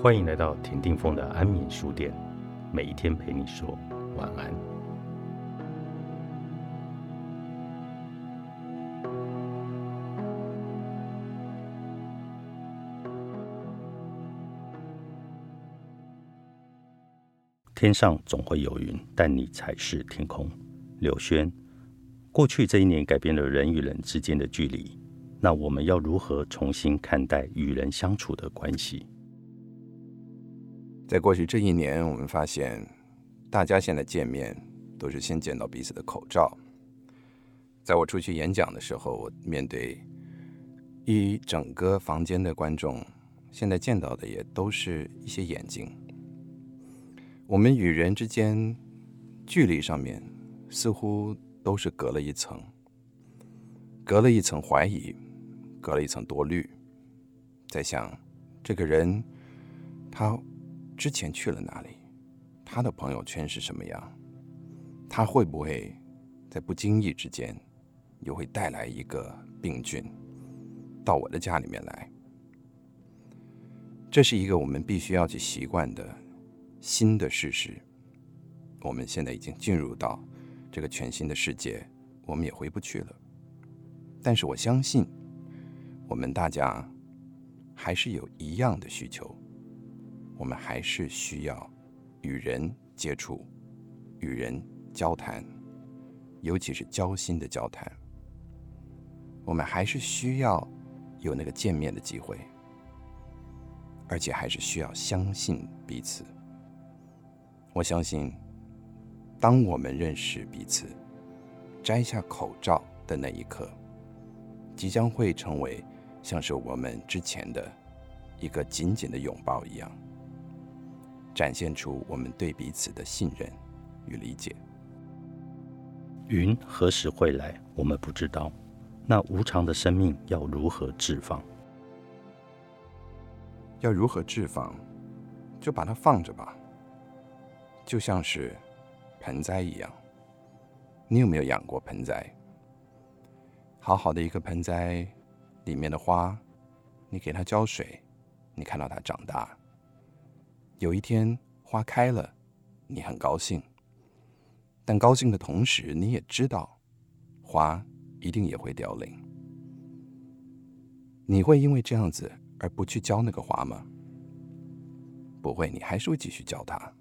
欢迎来到田定峰的安眠书店，每一天陪你说晚安。天上总会有云，但你才是天空。柳轩，过去这一年改变了人与人之间的距离，那我们要如何重新看待与人相处的关系？在过去这一年，我们发现，大家现在见面都是先见到彼此的口罩。在我出去演讲的时候，我面对一整个房间的观众，现在见到的也都是一些眼睛。我们与人之间距离上面似乎都是隔了一层，隔了一层怀疑，隔了一层多虑，在想这个人他之前去了哪里，他的朋友圈是什么样，他会不会在不经意之间又会带来一个病菌到我的家里面来？这是一个我们必须要去习惯的。新的事实，我们现在已经进入到这个全新的世界，我们也回不去了。但是我相信，我们大家还是有一样的需求，我们还是需要与人接触、与人交谈，尤其是交心的交谈。我们还是需要有那个见面的机会，而且还是需要相信彼此。我相信，当我们认识彼此、摘下口罩的那一刻，即将会成为像是我们之前的一个紧紧的拥抱一样，展现出我们对彼此的信任与理解。云何时会来，我们不知道。那无常的生命要如何置放？要如何置放？就把它放着吧。就像是盆栽一样，你有没有养过盆栽？好好的一个盆栽，里面的花，你给它浇水，你看到它长大。有一天花开了，你很高兴。但高兴的同时，你也知道，花一定也会凋零。你会因为这样子而不去浇那个花吗？不会，你还是会继续浇它。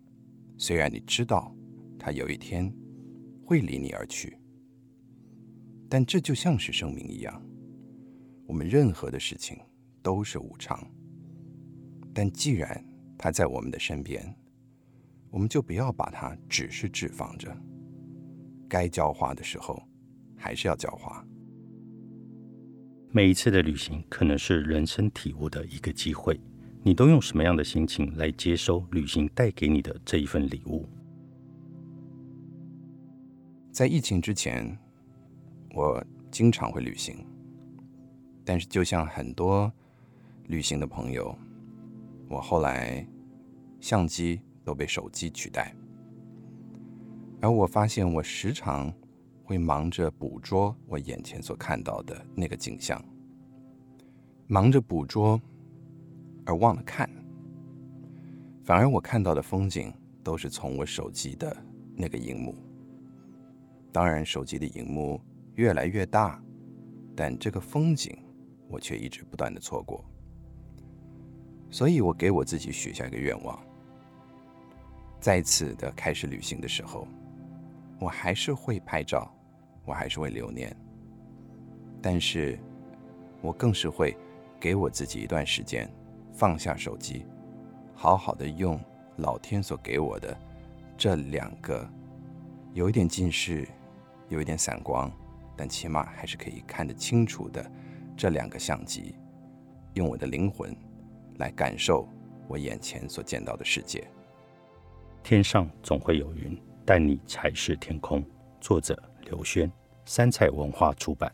虽然你知道，它有一天会离你而去，但这就像是生命一样，我们任何的事情都是无常。但既然它在我们的身边，我们就不要把它只是置放着，该浇花的时候还是要浇花。每一次的旅行可能是人生体悟的一个机会。你都用什么样的心情来接收旅行带给你的这一份礼物？在疫情之前，我经常会旅行，但是就像很多旅行的朋友，我后来相机都被手机取代，而我发现我时常会忙着捕捉我眼前所看到的那个景象，忙着捕捉。而忘了看，反而我看到的风景都是从我手机的那个荧幕。当然，手机的荧幕越来越大，但这个风景我却一直不断的错过。所以我给我自己许下一个愿望：再次的开始旅行的时候，我还是会拍照，我还是会留念，但是我更是会给我自己一段时间。放下手机，好好的用老天所给我的这两个有一点近视、有一点散光，但起码还是可以看得清楚的这两个相机，用我的灵魂来感受我眼前所见到的世界。天上总会有云，但你才是天空。作者：刘轩，三彩文化出版。